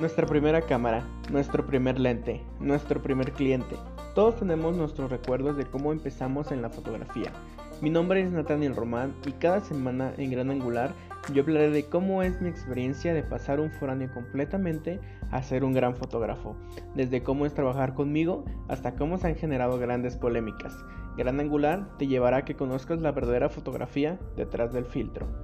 Nuestra primera cámara, nuestro primer lente, nuestro primer cliente. Todos tenemos nuestros recuerdos de cómo empezamos en la fotografía. Mi nombre es Nathaniel Román y cada semana en Gran Angular yo hablaré de cómo es mi experiencia de pasar un foráneo completamente a ser un gran fotógrafo, desde cómo es trabajar conmigo hasta cómo se han generado grandes polémicas. Gran Angular te llevará a que conozcas la verdadera fotografía detrás del filtro.